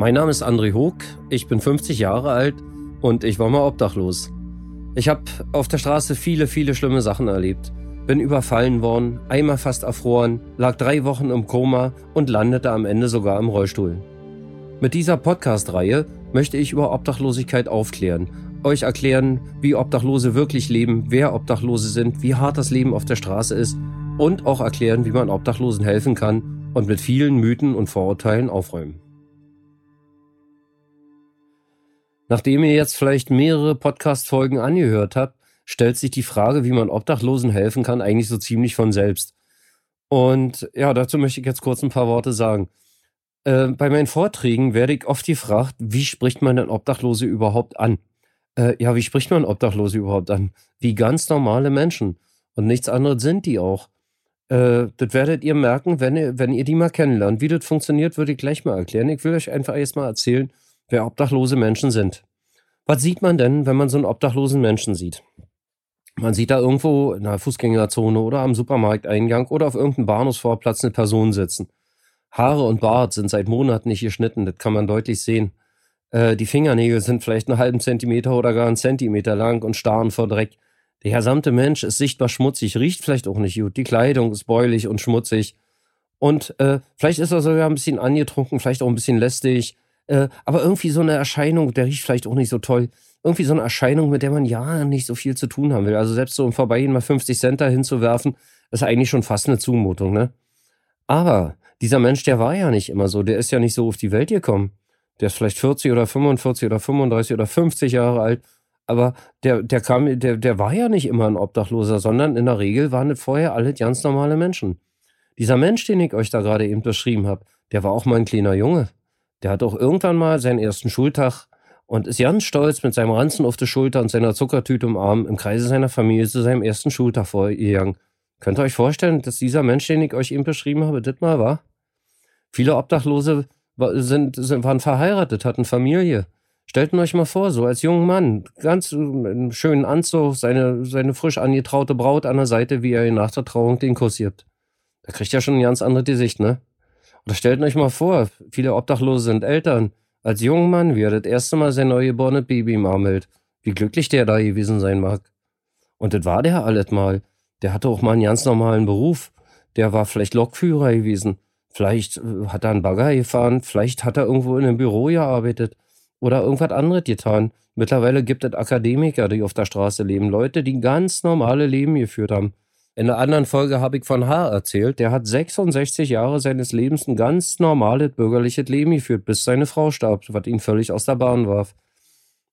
Mein Name ist André Hoog, ich bin 50 Jahre alt und ich war mal obdachlos. Ich habe auf der Straße viele, viele schlimme Sachen erlebt. Bin überfallen worden, einmal fast erfroren, lag drei Wochen im Koma und landete am Ende sogar im Rollstuhl. Mit dieser Podcast-Reihe möchte ich über Obdachlosigkeit aufklären, euch erklären, wie Obdachlose wirklich leben, wer Obdachlose sind, wie hart das Leben auf der Straße ist und auch erklären, wie man Obdachlosen helfen kann und mit vielen Mythen und Vorurteilen aufräumen. Nachdem ihr jetzt vielleicht mehrere Podcast-Folgen angehört habt, stellt sich die Frage, wie man Obdachlosen helfen kann, eigentlich so ziemlich von selbst. Und ja, dazu möchte ich jetzt kurz ein paar Worte sagen. Äh, bei meinen Vorträgen werde ich oft gefragt, wie spricht man denn Obdachlose überhaupt an? Äh, ja, wie spricht man Obdachlose überhaupt an? Wie ganz normale Menschen. Und nichts anderes sind die auch. Äh, das werdet ihr merken, wenn ihr, wenn ihr die mal kennenlernt. Wie das funktioniert, würde ich gleich mal erklären. Ich will euch einfach erst mal erzählen, wer obdachlose Menschen sind. Was sieht man denn, wenn man so einen obdachlosen Menschen sieht? Man sieht da irgendwo in der Fußgängerzone oder am Supermarkteingang oder auf irgendeinem Bahnhofsvorplatz eine Person sitzen. Haare und Bart sind seit Monaten nicht geschnitten, das kann man deutlich sehen. Äh, die Fingernägel sind vielleicht einen halben Zentimeter oder gar einen Zentimeter lang und starren vor Dreck. Der gesamte Mensch ist sichtbar schmutzig, riecht vielleicht auch nicht gut. Die Kleidung ist bäulich und schmutzig. Und äh, vielleicht ist er sogar ein bisschen angetrunken, vielleicht auch ein bisschen lästig. Äh, aber irgendwie so eine Erscheinung, der riecht vielleicht auch nicht so toll. Irgendwie so eine Erscheinung, mit der man ja nicht so viel zu tun haben will. Also selbst so im Vorbeigehen mal 50 Cent da hinzuwerfen, ist eigentlich schon fast eine Zumutung, ne? Aber dieser Mensch, der war ja nicht immer so. Der ist ja nicht so auf die Welt gekommen. Der ist vielleicht 40 oder 45 oder 35 oder 50 Jahre alt. Aber der, der kam, der, der war ja nicht immer ein Obdachloser, sondern in der Regel waren es vorher alle ganz normale Menschen. Dieser Mensch, den ich euch da gerade eben beschrieben habe, der war auch mal ein kleiner Junge. Der hat auch irgendwann mal seinen ersten Schultag und ist ganz stolz mit seinem Ranzen auf der Schulter und seiner Zuckertüte im Arm im Kreise seiner Familie zu seinem ersten Schultag vorgegangen. Könnt ihr euch vorstellen, dass dieser Mensch, den ich euch eben beschrieben habe, das mal war? Viele Obdachlose sind, sind, waren verheiratet, hatten Familie. Stellt euch mal vor, so als junger Mann, ganz einen schönen Anzug, seine, seine frisch angetraute Braut an der Seite, wie er ihn nach der Trauung den Kuss gibt. Da kriegt er schon eine ganz andere Gesicht, ne? Stellt euch mal vor, viele Obdachlose sind Eltern. Als junger Mann, wie er das erste Mal sein neugeborenes Baby im Arm hält. Wie glücklich der da gewesen sein mag. Und das war der alles mal. Der hatte auch mal einen ganz normalen Beruf. Der war vielleicht Lokführer gewesen. Vielleicht äh, hat er einen Bagger gefahren. Vielleicht hat er irgendwo in einem Büro gearbeitet. Oder irgendwas anderes getan. Mittlerweile gibt es Akademiker, die auf der Straße leben. Leute, die ganz normale Leben geführt haben. In einer anderen Folge habe ich von H. erzählt, der hat 66 Jahre seines Lebens ein ganz normales bürgerliches Leben geführt, bis seine Frau starb, was ihn völlig aus der Bahn warf.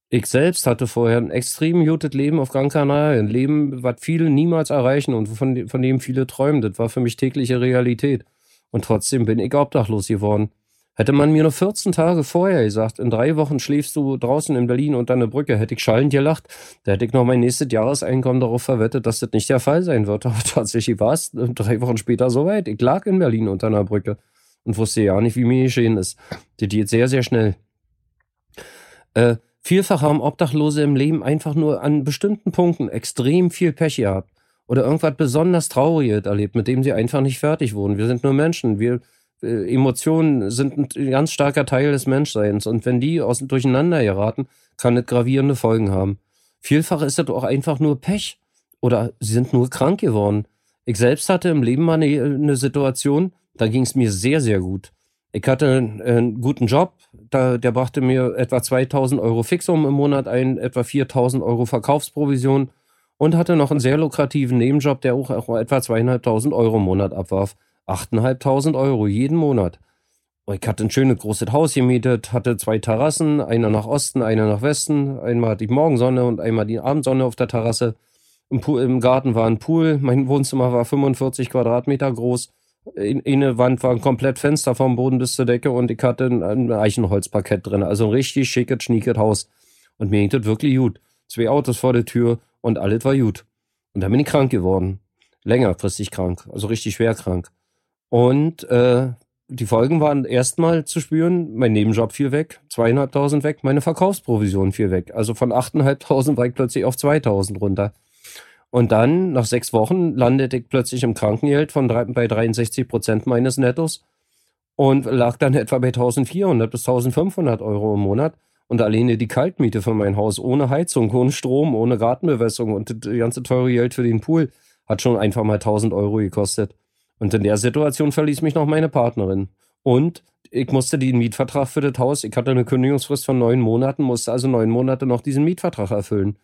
Ich selbst hatte vorher ein extrem gutes Leben auf Gran Canaria, ein Leben, was viele niemals erreichen und von, von dem viele träumen. Das war für mich tägliche Realität. Und trotzdem bin ich obdachlos geworden. Hätte man mir nur 14 Tage vorher gesagt, in drei Wochen schläfst du draußen in Berlin unter einer Brücke, hätte ich schallend gelacht. Da hätte ich noch mein nächstes Jahreseinkommen darauf verwettet, dass das nicht der Fall sein wird. Aber tatsächlich war es drei Wochen später soweit. Ich lag in Berlin unter einer Brücke und wusste ja nicht, wie mir geschehen ist. Das geht sehr, sehr schnell. Äh, vielfach haben Obdachlose im Leben einfach nur an bestimmten Punkten extrem viel Pech gehabt. Oder irgendwas besonders Trauriges erlebt, mit dem sie einfach nicht fertig wurden. Wir sind nur Menschen. Wir äh, Emotionen sind ein ganz starker Teil des Menschseins und wenn die aus, durcheinander geraten, kann es gravierende Folgen haben. Vielfach ist das auch einfach nur Pech oder sie sind nur krank geworden. Ich selbst hatte im Leben mal eine, eine Situation, da ging es mir sehr, sehr gut. Ich hatte einen guten Job, da, der brachte mir etwa 2000 Euro Fixum im Monat ein, etwa 4000 Euro Verkaufsprovision und hatte noch einen sehr lukrativen Nebenjob, der auch, auch etwa zweieinhalbtausend Euro im Monat abwarf. 8.500 Euro jeden Monat. Ich hatte ein schönes großes Haus gemietet, hatte zwei Terrassen, einer nach Osten, einer nach Westen. Einmal die Morgensonne und einmal die Abendsonne auf der Terrasse. Im, Pool, Im, Garten war ein Pool. Mein Wohnzimmer war 45 Quadratmeter groß. In, eine Wand war ein komplett Fenster vom Boden bis zur Decke und ich hatte ein, ein Eichenholzparkett drin. Also ein richtig schickes, schniekes Haus. Und mir ging das wirklich gut. Zwei Autos vor der Tür und alles war gut. Und dann bin ich krank geworden. Längerfristig krank, also richtig schwer krank. Und äh, die Folgen waren erstmal zu spüren, mein Nebenjob fiel weg, zweieinhalbtausend weg, meine Verkaufsprovision fiel weg. Also von achteinhalbtausend war ich plötzlich auf 2000 runter. Und dann, nach sechs Wochen, landete ich plötzlich im Krankengeld von drei, bei 63 Prozent meines Nettos. und lag dann etwa bei 1400 bis 1500 Euro im Monat. Und alleine die Kaltmiete für mein Haus ohne Heizung, ohne Strom, ohne Gartenbewässerung und das ganze teure Geld für den Pool hat schon einfach mal 1000 Euro gekostet. Und in der Situation verließ mich noch meine Partnerin. Und ich musste den Mietvertrag für das Haus, ich hatte eine Kündigungsfrist von neun Monaten, musste also neun Monate noch diesen Mietvertrag erfüllen.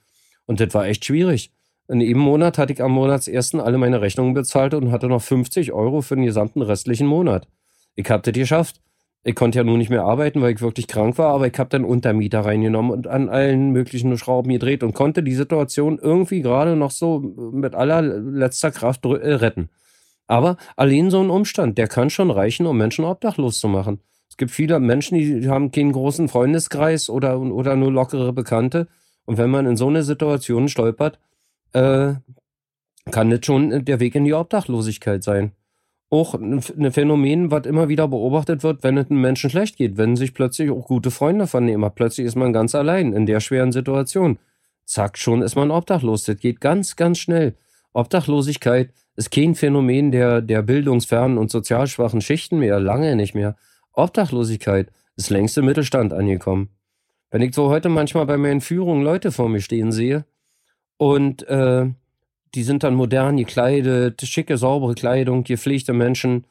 Und das war echt schwierig. In jedem Monat hatte ich am Monatsersten alle meine Rechnungen bezahlt und hatte noch 50 Euro für den gesamten restlichen Monat. Ich hab das geschafft. Ich konnte ja nun nicht mehr arbeiten, weil ich wirklich krank war, aber ich habe dann Untermieter reingenommen und an allen möglichen Schrauben gedreht und konnte die Situation irgendwie gerade noch so mit aller letzter Kraft äh, retten. Aber allein so ein Umstand, der kann schon reichen, um Menschen obdachlos zu machen. Es gibt viele Menschen, die haben keinen großen Freundeskreis oder, oder nur lockere Bekannte. Und wenn man in so eine Situation stolpert, äh, kann das schon der Weg in die Obdachlosigkeit sein. Auch ein Phänomen, was immer wieder beobachtet wird, wenn es einem Menschen schlecht geht, wenn sich plötzlich auch gute Freunde vernehmen. Plötzlich ist man ganz allein in der schweren Situation. Zack, schon ist man obdachlos. Das geht ganz, ganz schnell. Obdachlosigkeit ist kein Phänomen der, der bildungsfernen und sozial schwachen Schichten mehr, lange nicht mehr. Obdachlosigkeit ist längst im Mittelstand angekommen. Wenn ich so heute manchmal bei meinen Führungen Leute vor mir stehen sehe und äh, die sind dann modern gekleidet, schicke, saubere Kleidung, gepflegte Menschen,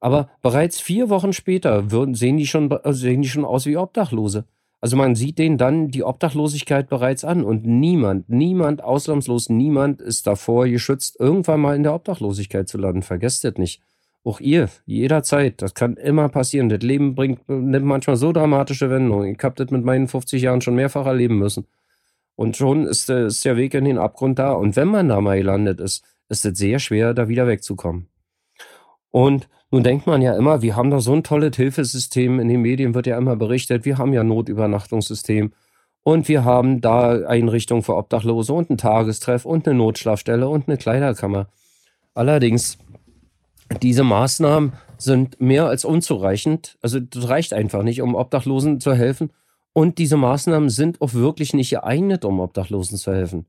aber bereits vier Wochen später würden, sehen, die schon, sehen die schon aus wie Obdachlose. Also man sieht denen dann die Obdachlosigkeit bereits an und niemand, niemand, ausnahmslos niemand ist davor geschützt, irgendwann mal in der Obdachlosigkeit zu landen. Vergesst das nicht. Auch ihr, jederzeit, das kann immer passieren. Das Leben bringt, nimmt manchmal so dramatische Wendungen. Ich habe das mit meinen 50 Jahren schon mehrfach erleben müssen. Und schon ist, ist der Weg in den Abgrund da. Und wenn man da mal gelandet ist, ist es sehr schwer, da wieder wegzukommen. Und nun denkt man ja immer, wir haben da so ein tolles Hilfesystem. In den Medien wird ja immer berichtet, wir haben ja Notübernachtungssystem. Und wir haben da Einrichtungen für Obdachlose und ein Tagestreff und eine Notschlafstelle und eine Kleiderkammer. Allerdings, diese Maßnahmen sind mehr als unzureichend. Also das reicht einfach nicht, um Obdachlosen zu helfen. Und diese Maßnahmen sind auch wirklich nicht geeignet, um Obdachlosen zu helfen.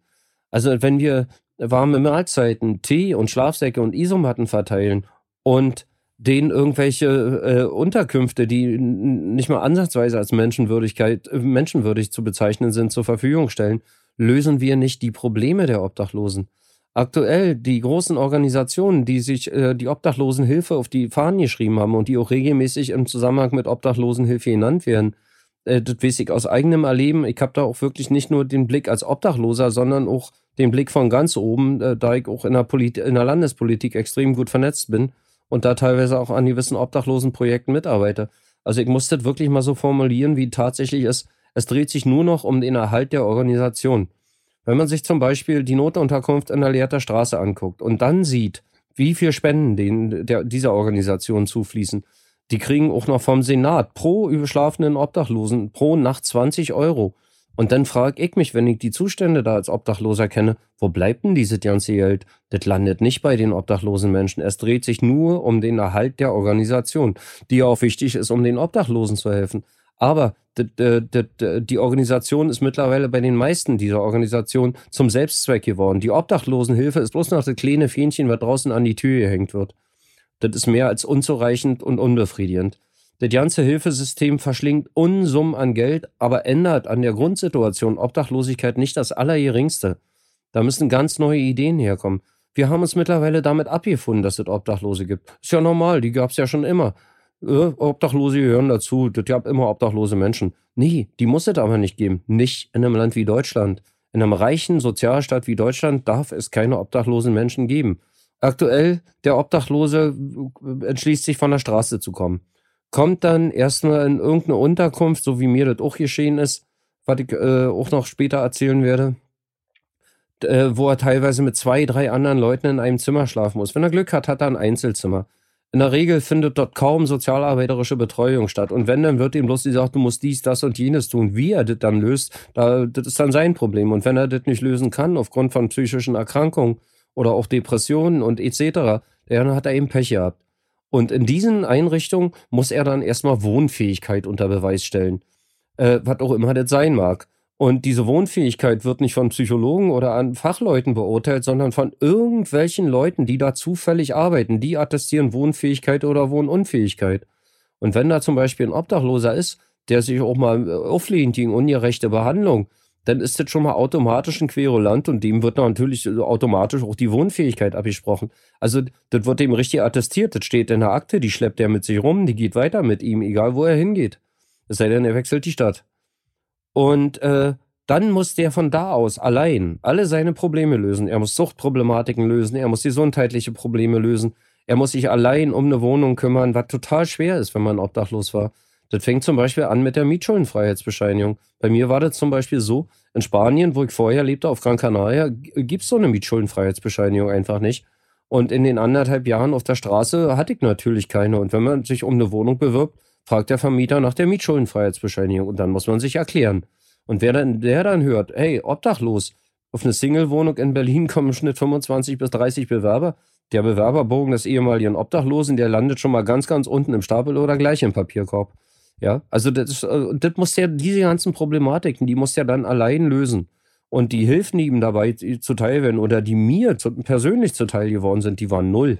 Also wenn wir warme Mahlzeiten, Tee und Schlafsäcke und Isomatten verteilen und denen irgendwelche äh, Unterkünfte, die nicht mal ansatzweise als Menschenwürdigkeit, äh, menschenwürdig zu bezeichnen sind, zur Verfügung stellen, lösen wir nicht die Probleme der Obdachlosen. Aktuell die großen Organisationen, die sich äh, die Obdachlosenhilfe auf die Fahnen geschrieben haben und die auch regelmäßig im Zusammenhang mit Obdachlosenhilfe genannt werden, äh, das weiß ich aus eigenem Erleben. Ich habe da auch wirklich nicht nur den Blick als Obdachloser, sondern auch den Blick von ganz oben, äh, da ich auch in der, Polit in der Landespolitik extrem gut vernetzt bin und da teilweise auch an gewissen Obdachlosenprojekten mitarbeite. Also ich muss das wirklich mal so formulieren, wie tatsächlich ist. Es dreht sich nur noch um den Erhalt der Organisation. Wenn man sich zum Beispiel die Notunterkunft in der Leerter Straße anguckt und dann sieht, wie viel Spenden denen der, dieser Organisation zufließen, die kriegen auch noch vom Senat pro überschlafenen Obdachlosen pro Nacht 20 Euro. Und dann frage ich mich, wenn ich die Zustände da als Obdachloser kenne, wo bleibt denn dieses ganze Geld? Das landet nicht bei den obdachlosen Menschen. Es dreht sich nur um den Erhalt der Organisation, die auch wichtig ist, um den Obdachlosen zu helfen. Aber die Organisation ist mittlerweile bei den meisten dieser Organisationen zum Selbstzweck geworden. Die Obdachlosenhilfe ist bloß noch das kleine Fähnchen, was draußen an die Tür gehängt wird. Das ist mehr als unzureichend und unbefriedigend. Das ganze Hilfesystem verschlingt Unsummen an Geld, aber ändert an der Grundsituation Obdachlosigkeit nicht das Allergeringste. Da müssen ganz neue Ideen herkommen. Wir haben uns mittlerweile damit abgefunden, dass es Obdachlose gibt. Ist ja normal, die gab es ja schon immer. Äh, Obdachlose gehören dazu, das gab immer obdachlose Menschen. Nee, die muss es aber nicht geben. Nicht in einem Land wie Deutschland. In einem reichen Sozialstaat wie Deutschland darf es keine obdachlosen Menschen geben. Aktuell, der Obdachlose entschließt sich von der Straße zu kommen kommt dann erstmal in irgendeine Unterkunft, so wie mir das auch geschehen ist, was ich äh, auch noch später erzählen werde, äh, wo er teilweise mit zwei, drei anderen Leuten in einem Zimmer schlafen muss. Wenn er Glück hat, hat er ein Einzelzimmer. In der Regel findet dort kaum sozialarbeiterische Betreuung statt. Und wenn, dann wird ihm bloß gesagt, du musst dies, das und jenes tun. Wie er das dann löst, da, das ist dann sein Problem. Und wenn er das nicht lösen kann, aufgrund von psychischen Erkrankungen oder auch Depressionen und etc., dann hat er eben Pech gehabt. Und in diesen Einrichtungen muss er dann erstmal Wohnfähigkeit unter Beweis stellen. Äh, was auch immer das sein mag. Und diese Wohnfähigkeit wird nicht von Psychologen oder an Fachleuten beurteilt, sondern von irgendwelchen Leuten, die da zufällig arbeiten. Die attestieren Wohnfähigkeit oder Wohnunfähigkeit. Und wenn da zum Beispiel ein Obdachloser ist, der sich auch mal auflehnt gegen ungerechte Behandlung, dann ist das schon mal automatisch ein Querulant und dem wird natürlich automatisch auch die Wohnfähigkeit abgesprochen. Also das wird dem richtig attestiert, das steht in der Akte, die schleppt er mit sich rum, die geht weiter mit ihm, egal wo er hingeht. Es sei denn, er wechselt die Stadt. Und äh, dann muss der von da aus allein alle seine Probleme lösen. Er muss Suchtproblematiken lösen, er muss gesundheitliche Probleme lösen, er muss sich allein um eine Wohnung kümmern, was total schwer ist, wenn man obdachlos war. Das fängt zum Beispiel an mit der Mietschuldenfreiheitsbescheinigung. Bei mir war das zum Beispiel so, in Spanien, wo ich vorher lebte, auf Gran Canaria, gibt es so eine Mietschuldenfreiheitsbescheinigung einfach nicht. Und in den anderthalb Jahren auf der Straße hatte ich natürlich keine. Und wenn man sich um eine Wohnung bewirbt, fragt der Vermieter nach der Mietschuldenfreiheitsbescheinigung und dann muss man sich erklären. Und wer dann, der dann hört, hey, obdachlos, auf eine Single-Wohnung in Berlin kommen im Schnitt 25 bis 30 Bewerber, der Bewerberbogen des ehemaligen Obdachlosen, der landet schon mal ganz, ganz unten im Stapel oder gleich im Papierkorb. Ja, also das, äh, das muss ja, diese ganzen Problematiken, die muss ja dann allein lösen. Und die Hilfen, die ihm dabei zuteil werden oder die mir zu, persönlich zuteil geworden sind, die waren null.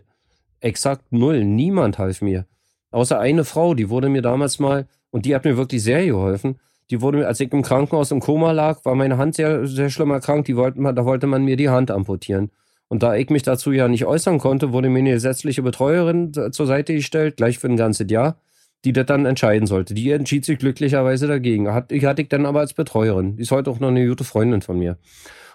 Exakt null. Niemand half mir. Außer eine Frau, die wurde mir damals mal, und die hat mir wirklich sehr geholfen, die wurde mir, als ich im Krankenhaus im Koma lag, war meine Hand sehr, sehr schlimm erkrankt, die wollten, da wollte man mir die Hand amputieren. Und da ich mich dazu ja nicht äußern konnte, wurde mir eine gesetzliche Betreuerin zur Seite gestellt, gleich für ein ganzes Jahr die das dann entscheiden sollte. Die entschied sich glücklicherweise dagegen. Hat, ich hatte ich dann aber als Betreuerin. Die ist heute auch noch eine gute Freundin von mir.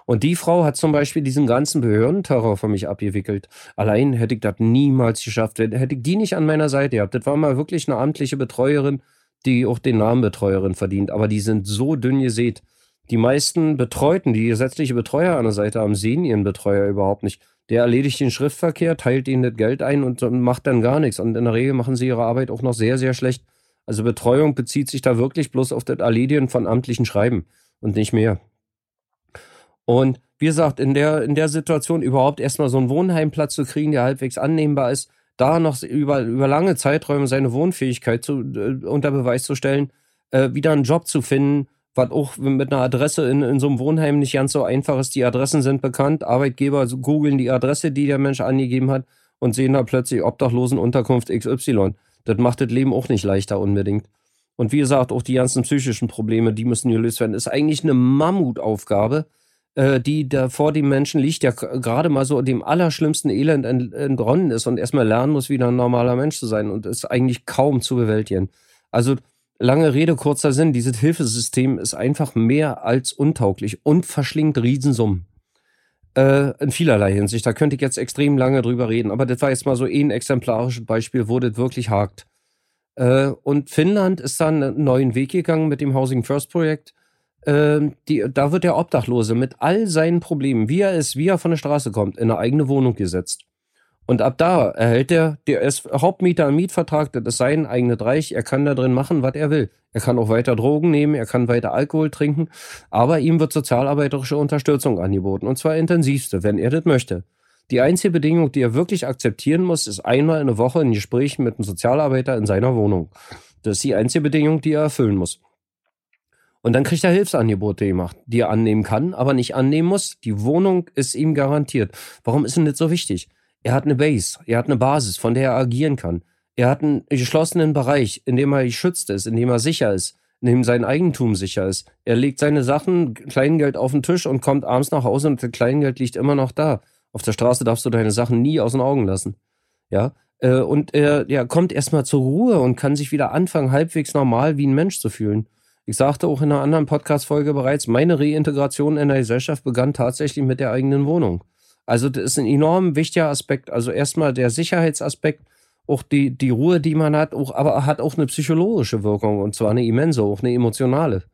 Und die Frau hat zum Beispiel diesen ganzen Behördenterror für mich abgewickelt. Allein hätte ich das niemals geschafft. Hätte ich die nicht an meiner Seite gehabt. Das war mal wirklich eine amtliche Betreuerin, die auch den Namen Betreuerin verdient. Aber die sind so dünn gesät. Die meisten Betreuten, die gesetzliche Betreuer an der Seite haben, sehen ihren Betreuer überhaupt nicht. Der erledigt den Schriftverkehr, teilt ihnen das Geld ein und macht dann gar nichts. Und in der Regel machen sie ihre Arbeit auch noch sehr, sehr schlecht. Also Betreuung bezieht sich da wirklich bloß auf das Erledigen von amtlichen Schreiben und nicht mehr. Und wie gesagt, in der, in der Situation überhaupt erstmal so einen Wohnheimplatz zu kriegen, der halbwegs annehmbar ist, da noch über, über lange Zeiträume seine Wohnfähigkeit zu, äh, unter Beweis zu stellen, äh, wieder einen Job zu finden, was auch mit einer Adresse in, in so einem Wohnheim nicht ganz so einfach ist. Die Adressen sind bekannt. Arbeitgeber googeln die Adresse, die der Mensch angegeben hat und sehen da plötzlich Obdachlosenunterkunft XY. Das macht das Leben auch nicht leichter unbedingt. Und wie gesagt, auch die ganzen psychischen Probleme, die müssen gelöst werden. Ist eigentlich eine Mammutaufgabe, äh, die da vor dem Menschen liegt, der gerade mal so dem allerschlimmsten Elend entronnen ist und erstmal lernen muss, wieder ein normaler Mensch zu sein und ist eigentlich kaum zu bewältigen. Also Lange Rede, kurzer Sinn, dieses Hilfesystem ist einfach mehr als untauglich und verschlingt Riesensummen. Äh, in vielerlei Hinsicht. Da könnte ich jetzt extrem lange drüber reden, aber das war jetzt mal so ein exemplarisches Beispiel, wo das wirklich hakt. Äh, und Finnland ist dann einen neuen Weg gegangen mit dem Housing First Projekt. Äh, die, da wird der Obdachlose mit all seinen Problemen, wie er ist, wie er von der Straße kommt, in eine eigene Wohnung gesetzt. Und ab da erhält er, der ist Hauptmieter im Mietvertrag, das ist sein eigenes Reich, er kann da drin machen, was er will. Er kann auch weiter Drogen nehmen, er kann weiter Alkohol trinken, aber ihm wird sozialarbeiterische Unterstützung angeboten, und zwar intensivste, wenn er das möchte. Die einzige Bedingung, die er wirklich akzeptieren muss, ist einmal in der Woche ein Gespräch mit einem Sozialarbeiter in seiner Wohnung. Das ist die einzige Bedingung, die er erfüllen muss. Und dann kriegt er Hilfsangebote gemacht, die er annehmen kann, aber nicht annehmen muss. Die Wohnung ist ihm garantiert. Warum ist denn das so wichtig? Er hat eine Base, er hat eine Basis, von der er agieren kann. Er hat einen geschlossenen Bereich, in dem er geschützt ist, in dem er sicher ist, in dem sein Eigentum sicher ist. Er legt seine Sachen, Kleingeld auf den Tisch und kommt abends nach Hause und das Kleingeld liegt immer noch da. Auf der Straße darfst du deine Sachen nie aus den Augen lassen. Ja, äh, und er ja, kommt erstmal zur Ruhe und kann sich wieder anfangen, halbwegs normal wie ein Mensch zu fühlen. Ich sagte auch in einer anderen Podcast-Folge bereits, meine Reintegration in der Gesellschaft begann tatsächlich mit der eigenen Wohnung. Also das ist ein enorm wichtiger Aspekt. Also erstmal der Sicherheitsaspekt, auch die, die Ruhe, die man hat, auch, aber hat auch eine psychologische Wirkung und zwar eine immense, auch eine emotionale.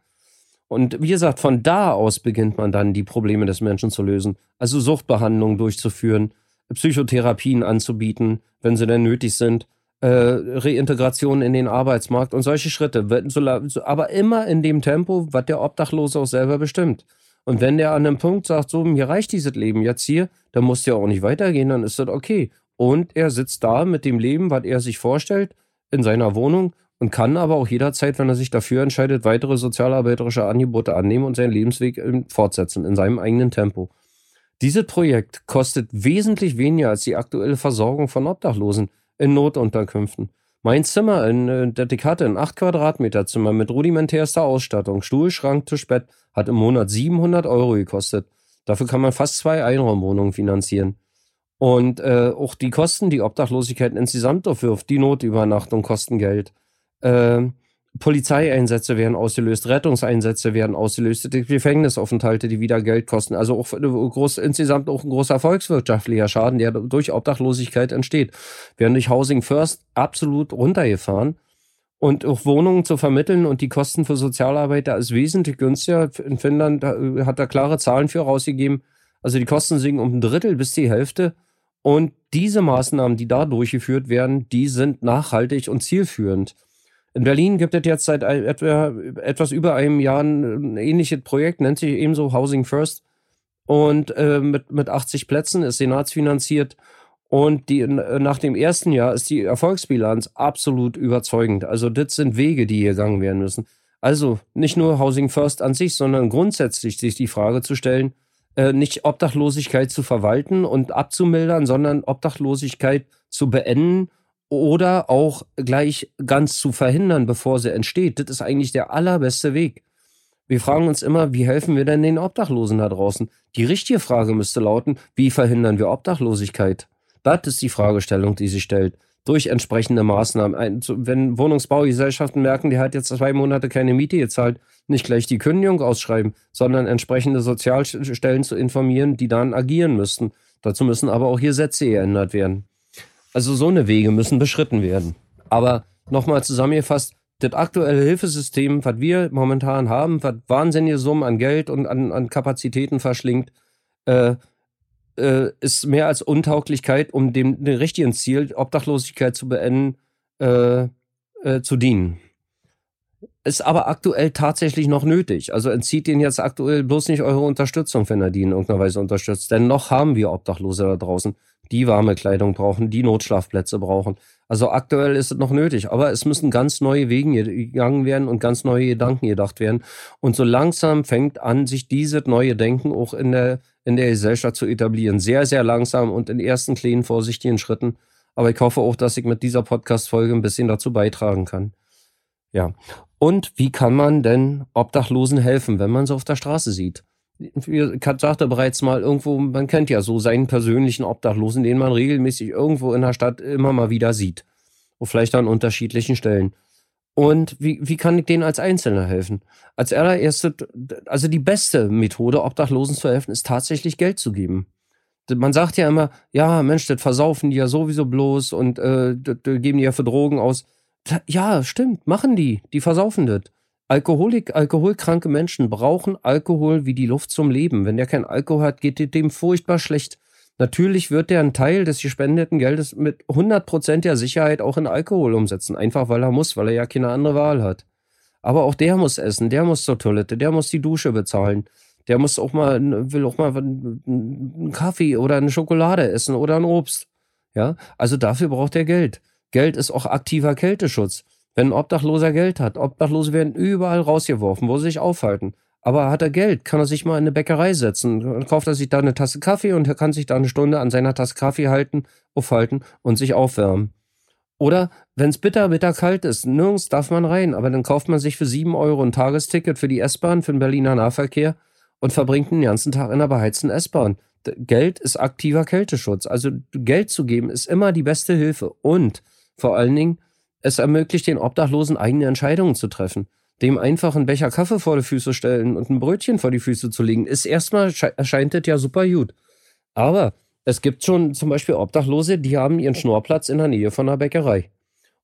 Und wie gesagt, von da aus beginnt man dann die Probleme des Menschen zu lösen. Also Suchtbehandlungen durchzuführen, Psychotherapien anzubieten, wenn sie denn nötig sind, äh, Reintegration in den Arbeitsmarkt und solche Schritte. Aber immer in dem Tempo, was der Obdachlose auch selber bestimmt. Und wenn der an einem Punkt sagt, so, mir reicht dieses Leben jetzt hier, dann muss der auch nicht weitergehen, dann ist das okay. Und er sitzt da mit dem Leben, was er sich vorstellt, in seiner Wohnung und kann aber auch jederzeit, wenn er sich dafür entscheidet, weitere sozialarbeiterische Angebote annehmen und seinen Lebensweg fortsetzen in seinem eigenen Tempo. Dieses Projekt kostet wesentlich weniger als die aktuelle Versorgung von Obdachlosen in Notunterkünften. Mein Zimmer in äh, der Dekate, ein 8 Quadratmeter Zimmer mit rudimentärster Ausstattung, Stuhl, Schrank, Tisch, Bett, hat im Monat 700 Euro gekostet. Dafür kann man fast zwei Einraumwohnungen finanzieren. Und äh, auch die Kosten, die Obdachlosigkeit insgesamt aufwirft, die Notübernachtung kosten Geld. Äh, Polizeieinsätze werden ausgelöst, Rettungseinsätze werden ausgelöst, Gefängnisaufenthalte, die wieder Geld kosten. Also auch groß, insgesamt auch ein großer volkswirtschaftlicher Schaden, der durch Obdachlosigkeit entsteht. Werden durch Housing First absolut runtergefahren. Und auch Wohnungen zu vermitteln und die Kosten für Sozialarbeiter ist wesentlich günstiger. In Finnland hat er klare Zahlen für rausgegeben. Also die Kosten sinken um ein Drittel bis die Hälfte. Und diese Maßnahmen, die da durchgeführt werden, die sind nachhaltig und zielführend. In Berlin gibt es jetzt seit etwa, etwas über einem Jahr ein ähnliches Projekt, nennt sich ebenso Housing First. Und äh, mit, mit 80 Plätzen ist senatsfinanziert. Und die, nach dem ersten Jahr ist die Erfolgsbilanz absolut überzeugend. Also das sind Wege, die hier gegangen werden müssen. Also nicht nur Housing First an sich, sondern grundsätzlich sich die Frage zu stellen, äh, nicht Obdachlosigkeit zu verwalten und abzumildern, sondern Obdachlosigkeit zu beenden oder auch gleich ganz zu verhindern, bevor sie entsteht. Das ist eigentlich der allerbeste Weg. Wir fragen uns immer, wie helfen wir denn den Obdachlosen da draußen? Die richtige Frage müsste lauten, wie verhindern wir Obdachlosigkeit? Das ist die Fragestellung, die sich stellt. Durch entsprechende Maßnahmen. Wenn Wohnungsbaugesellschaften merken, die hat jetzt zwei Monate keine Miete gezahlt, nicht gleich die Kündigung ausschreiben, sondern entsprechende Sozialstellen zu informieren, die dann agieren müssten. Dazu müssen aber auch Gesetze geändert werden. Also so eine Wege müssen beschritten werden. Aber nochmal zusammengefasst, das aktuelle Hilfesystem, was wir momentan haben, was wahnsinnige Summen an Geld und an, an Kapazitäten verschlingt, äh, äh, ist mehr als Untauglichkeit, um dem, dem richtigen Ziel, Obdachlosigkeit zu beenden, äh, äh zu dienen. Ist aber aktuell tatsächlich noch nötig. Also entzieht denen jetzt aktuell bloß nicht eure Unterstützung, wenn er die in irgendeiner Weise unterstützt. Denn noch haben wir Obdachlose da draußen die warme Kleidung brauchen, die Notschlafplätze brauchen. Also aktuell ist es noch nötig, aber es müssen ganz neue Wege gegangen werden und ganz neue Gedanken gedacht werden. Und so langsam fängt an, sich dieses neue Denken auch in der, in der Gesellschaft zu etablieren. Sehr, sehr langsam und in ersten kleinen, vorsichtigen Schritten. Aber ich hoffe auch, dass ich mit dieser Podcast-Folge ein bisschen dazu beitragen kann. Ja. Und wie kann man denn Obdachlosen helfen, wenn man sie auf der Straße sieht? Ich sagte bereits mal, irgendwo, man kennt ja so seinen persönlichen Obdachlosen, den man regelmäßig irgendwo in der Stadt immer mal wieder sieht. Und vielleicht an unterschiedlichen Stellen. Und wie, wie kann ich denen als Einzelner helfen? Als allererste, also die beste Methode, Obdachlosen zu helfen, ist tatsächlich Geld zu geben. Man sagt ja immer, ja, Mensch, das versaufen die ja sowieso bloß und äh, das, das geben die ja für Drogen aus. Ja, stimmt, machen die. Die versaufen das. Alkoholik, alkoholkranke Menschen brauchen Alkohol wie die Luft zum Leben. Wenn der kein Alkohol hat, geht dem furchtbar schlecht. Natürlich wird der einen Teil des gespendeten Geldes mit hundertprozentiger Sicherheit auch in Alkohol umsetzen. Einfach weil er muss, weil er ja keine andere Wahl hat. Aber auch der muss essen, der muss zur Toilette, der muss die Dusche bezahlen. Der muss auch mal, will auch mal einen Kaffee oder eine Schokolade essen oder ein Obst. Ja, also dafür braucht er Geld. Geld ist auch aktiver Kälteschutz. Wenn ein Obdachloser Geld hat, Obdachlose werden überall rausgeworfen, wo sie sich aufhalten. Aber hat er Geld, kann er sich mal in eine Bäckerei setzen. Dann kauft er sich da eine Tasse Kaffee und er kann sich da eine Stunde an seiner Tasse Kaffee halten, aufhalten und sich aufwärmen. Oder wenn es bitter, bitter kalt ist, nirgends darf man rein, aber dann kauft man sich für sieben Euro ein Tagesticket für die S-Bahn, für den Berliner Nahverkehr und verbringt den ganzen Tag in einer beheizten S-Bahn. Geld ist aktiver Kälteschutz. Also Geld zu geben ist immer die beste Hilfe. Und vor allen Dingen, es ermöglicht den Obdachlosen eigene Entscheidungen zu treffen. Dem einfach einen Becher Kaffee vor die Füße stellen und ein Brötchen vor die Füße zu legen, ist erstmal, erscheint das ja super gut. Aber es gibt schon zum Beispiel Obdachlose, die haben ihren Schnorrplatz in der Nähe von einer Bäckerei.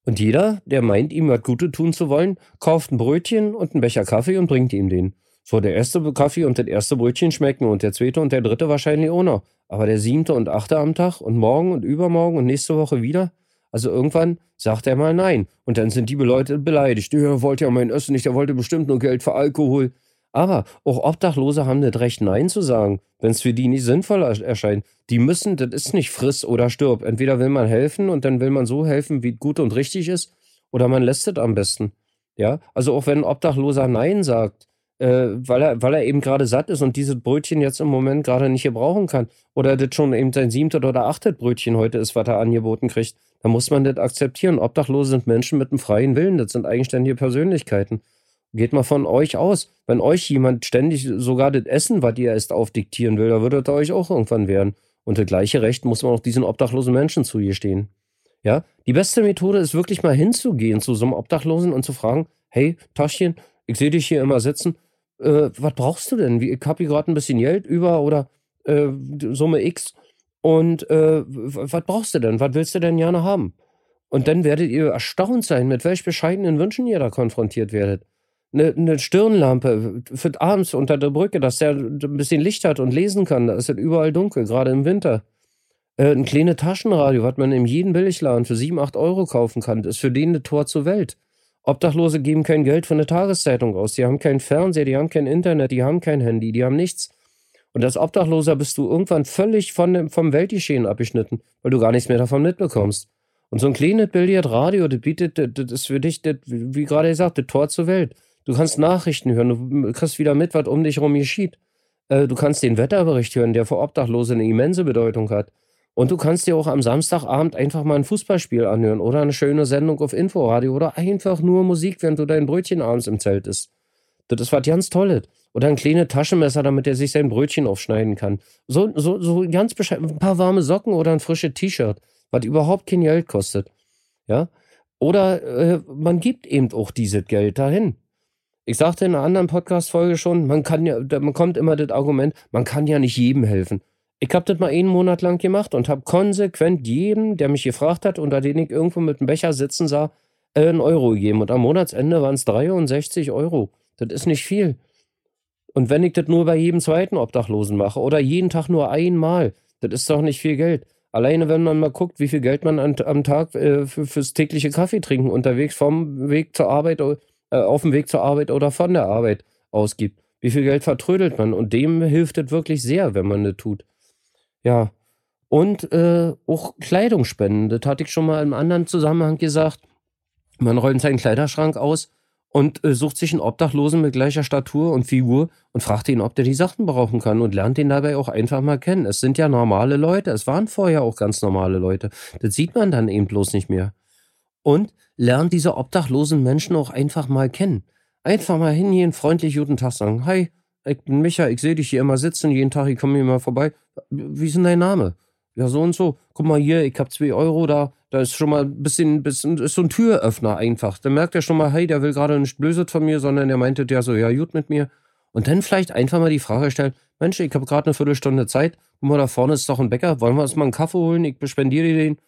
Und jeder, der meint, ihm was Gutes tun zu wollen, kauft ein Brötchen und einen Becher Kaffee und bringt ihm den. So, der erste Kaffee und das erste Brötchen schmecken und der zweite und der dritte wahrscheinlich auch noch. Aber der siebte und achte am Tag und morgen und übermorgen und nächste Woche wieder, also irgendwann sagt er mal nein. Und dann sind die Leute beleidigt. Der wollte ja mein Essen nicht, der wollte bestimmt nur Geld für Alkohol. Aber auch Obdachlose haben das Recht, Nein zu sagen, wenn es für die nicht sinnvoll erscheint. Die müssen, das ist nicht friss oder stirb. Entweder will man helfen und dann will man so helfen, wie gut und richtig ist, oder man lässt es am besten. Ja, also auch wenn ein Obdachloser Nein sagt, äh, weil, er, weil er eben gerade satt ist und dieses Brötchen jetzt im Moment gerade nicht gebrauchen kann. Oder das schon eben sein siebtes oder achtes Brötchen heute ist, was er angeboten kriegt. Da muss man das akzeptieren. Obdachlose sind Menschen mit einem freien Willen. Das sind eigenständige Persönlichkeiten. Geht mal von euch aus. Wenn euch jemand ständig sogar das Essen, was ihr esst, aufdiktieren will, da würde das euch auch irgendwann werden. Und das gleiche Recht muss man auch diesen obdachlosen Menschen zugestehen. Ja, die beste Methode ist wirklich mal hinzugehen zu so einem Obdachlosen und zu fragen, hey, Taschchen, ich sehe dich hier immer sitzen, äh, was brauchst du denn? Ich habe hier gerade ein bisschen Geld über oder äh, Summe X und äh, was brauchst du denn? Was willst du denn gerne haben? Und dann werdet ihr erstaunt sein, mit welch bescheidenen Wünschen ihr da konfrontiert werdet. Eine, eine Stirnlampe für abends unter der Brücke, dass der ein bisschen Licht hat und lesen kann. Da ist es überall dunkel, gerade im Winter. Äh, ein kleines Taschenradio, was man in jedem Billigladen für 7, 8 Euro kaufen kann, ist für den ein Tor zur Welt. Obdachlose geben kein Geld für eine Tageszeitung aus. Die haben keinen Fernseher, die haben kein Internet, die haben kein Handy, die haben nichts. Und als Obdachloser bist du irgendwann völlig von dem, vom Weltgeschehen abgeschnitten, weil du gar nichts mehr davon mitbekommst. Und so ein kleines Billardradio, das bietet, das ist für dich, das, wie gerade gesagt, das Tor zur Welt. Du kannst Nachrichten hören, du kriegst wieder mit, was um dich herum geschieht. Äh, du kannst den Wetterbericht hören, der für Obdachlose eine immense Bedeutung hat. Und du kannst dir auch am Samstagabend einfach mal ein Fußballspiel anhören oder eine schöne Sendung auf Inforadio oder einfach nur Musik, während du dein Brötchen abends im Zelt isst. Das ist was ganz Tolles. Oder ein kleines Taschenmesser, damit er sich sein Brötchen aufschneiden kann. So, so, so ganz bescheiden. Ein paar warme Socken oder ein frisches T-Shirt, was überhaupt kein Geld kostet. Ja? Oder äh, man gibt eben auch dieses Geld dahin. Ich sagte in einer anderen Podcast-Folge schon, man kann ja, man kommt immer das Argument, man kann ja nicht jedem helfen. Ich habe das mal einen Monat lang gemacht und habe konsequent jedem, der mich gefragt hat, unter den ich irgendwo mit dem Becher sitzen sah, äh, einen Euro gegeben. Und am Monatsende waren es 63 Euro. Das ist nicht viel. Und wenn ich das nur bei jedem zweiten Obdachlosen mache oder jeden Tag nur einmal, das ist doch nicht viel Geld. Alleine, wenn man mal guckt, wie viel Geld man an, am Tag äh, für, fürs tägliche Kaffee trinken unterwegs vom Weg zur Arbeit, äh, auf dem Weg zur Arbeit oder von der Arbeit ausgibt. Wie viel Geld vertrödelt man? Und dem hilft es wirklich sehr, wenn man das tut. Ja. Und äh, auch Kleidung spenden. Das hatte ich schon mal im anderen Zusammenhang gesagt. Man räumt seinen Kleiderschrank aus und äh, sucht sich einen Obdachlosen mit gleicher Statur und Figur und fragt ihn, ob der die Sachen brauchen kann und lernt ihn dabei auch einfach mal kennen. Es sind ja normale Leute. Es waren vorher auch ganz normale Leute. Das sieht man dann eben bloß nicht mehr. Und lernt diese obdachlosen Menschen auch einfach mal kennen. Einfach mal hingehen, freundlich guten Tag sagen. Hi, ich bin Micha, ich sehe dich hier immer sitzen, jeden Tag, ich komme hier mal vorbei. Wie ist denn dein Name? Ja, so und so. Guck mal hier, ich habe zwei Euro da. Da ist schon mal ein bisschen, bisschen ist so ein Türöffner einfach. Da merkt er schon mal, hey, der will gerade nicht blöset von mir, sondern der meinte der so, ja, gut mit mir. Und dann vielleicht einfach mal die Frage stellen, Mensch, ich habe gerade eine Viertelstunde Zeit. Guck mal, da vorne ist doch ein Bäcker. Wollen wir uns mal einen Kaffee holen? Ich bespendiere dir den.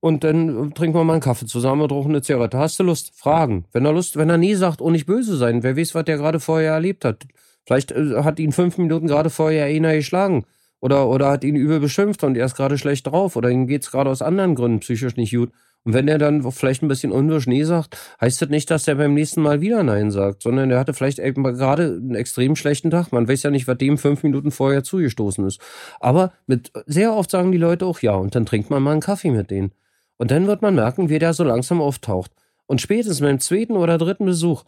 Und dann trinken wir mal einen Kaffee zusammen und rauchen eine Zigarette. Hast du Lust? Fragen. Wenn er Lust, wenn er nie sagt, oh, nicht böse sein. Wer weiß, was der gerade vorher erlebt hat. Vielleicht äh, hat ihn fünf Minuten gerade vorher einer geschlagen. Oder, oder hat ihn übel beschimpft und er ist gerade schlecht drauf. Oder ihm geht es gerade aus anderen Gründen psychisch nicht gut. Und wenn er dann vielleicht ein bisschen unwirsch Nee sagt, heißt das nicht, dass er beim nächsten Mal wieder Nein sagt, sondern er hatte vielleicht eben gerade einen extrem schlechten Tag. Man weiß ja nicht, was dem fünf Minuten vorher zugestoßen ist. Aber mit, sehr oft sagen die Leute auch ja und dann trinkt man mal einen Kaffee mit denen. Und dann wird man merken, wie der so langsam auftaucht. Und spätestens beim zweiten oder dritten Besuch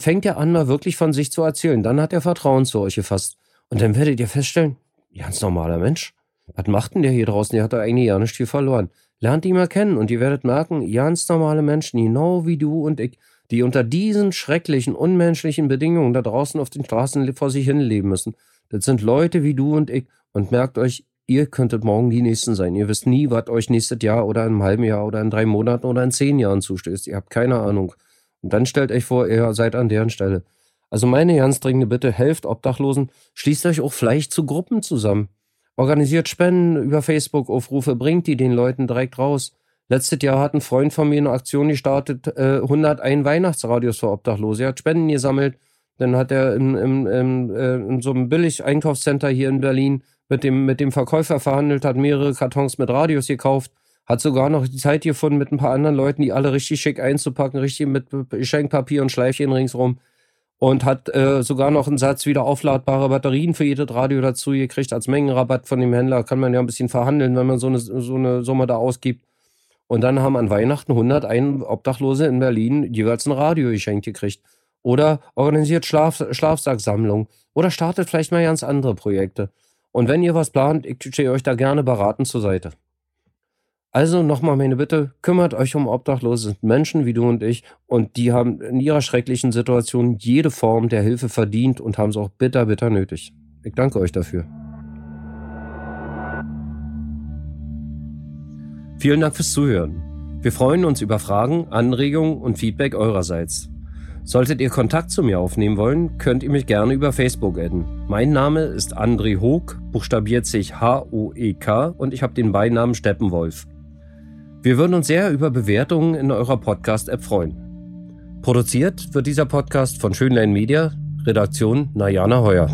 fängt er an, mal wirklich von sich zu erzählen. Dann hat er Vertrauen zu euch gefasst. Und dann werdet ihr feststellen, ganz normaler Mensch. Was macht denn der hier draußen? Der hat da eigentlich ja nicht viel verloren. Lernt ihn mal kennen und ihr werdet merken, ganz normale Menschen, genau wie du und ich, die unter diesen schrecklichen, unmenschlichen Bedingungen da draußen auf den Straßen vor sich hin leben müssen. Das sind Leute wie du und ich. Und merkt euch, ihr könntet morgen die Nächsten sein. Ihr wisst nie, was euch nächstes Jahr oder in einem halben Jahr oder in drei Monaten oder in zehn Jahren zustößt. Ihr habt keine Ahnung. Und dann stellt euch vor, ihr seid an deren Stelle. Also meine ganz dringende Bitte, helft Obdachlosen, schließt euch auch vielleicht zu Gruppen zusammen. Organisiert Spenden über Facebook-Aufrufe, bringt die den Leuten direkt raus. Letztes Jahr hat ein Freund von mir eine Aktion gestartet, äh, 101 Weihnachtsradios für Obdachlose. Er hat Spenden gesammelt. Dann hat er in, in, in, äh, in so einem Billig-Einkaufscenter hier in Berlin mit dem, mit dem Verkäufer verhandelt, hat mehrere Kartons mit Radios gekauft hat sogar noch die Zeit gefunden, mit ein paar anderen Leuten, die alle richtig schick einzupacken, richtig mit Geschenkpapier und Schleifchen ringsrum. Und hat äh, sogar noch einen Satz wieder aufladbare Batterien für jedes Radio dazu gekriegt als Mengenrabatt von dem Händler. Kann man ja ein bisschen verhandeln, wenn man so eine, so eine Summe da ausgibt. Und dann haben an Weihnachten 101 Obdachlose in Berlin jeweils ein Radio geschenkt gekriegt. Oder organisiert Schlaf Schlafsacksammlung oder startet vielleicht mal ganz andere Projekte. Und wenn ihr was plant, ich stehe euch da gerne beratend zur Seite. Also nochmal meine Bitte, kümmert euch um obdachlose Menschen wie du und ich und die haben in ihrer schrecklichen Situation jede Form der Hilfe verdient und haben es auch bitter, bitter nötig. Ich danke euch dafür. Vielen Dank fürs Zuhören. Wir freuen uns über Fragen, Anregungen und Feedback eurerseits. Solltet ihr Kontakt zu mir aufnehmen wollen, könnt ihr mich gerne über Facebook adden. Mein Name ist André Hoog, buchstabiert sich H-O-E-K und ich habe den Beinamen Steppenwolf. Wir würden uns sehr über Bewertungen in eurer Podcast-App freuen. Produziert wird dieser Podcast von Schönlein Media, Redaktion Najana Heuer.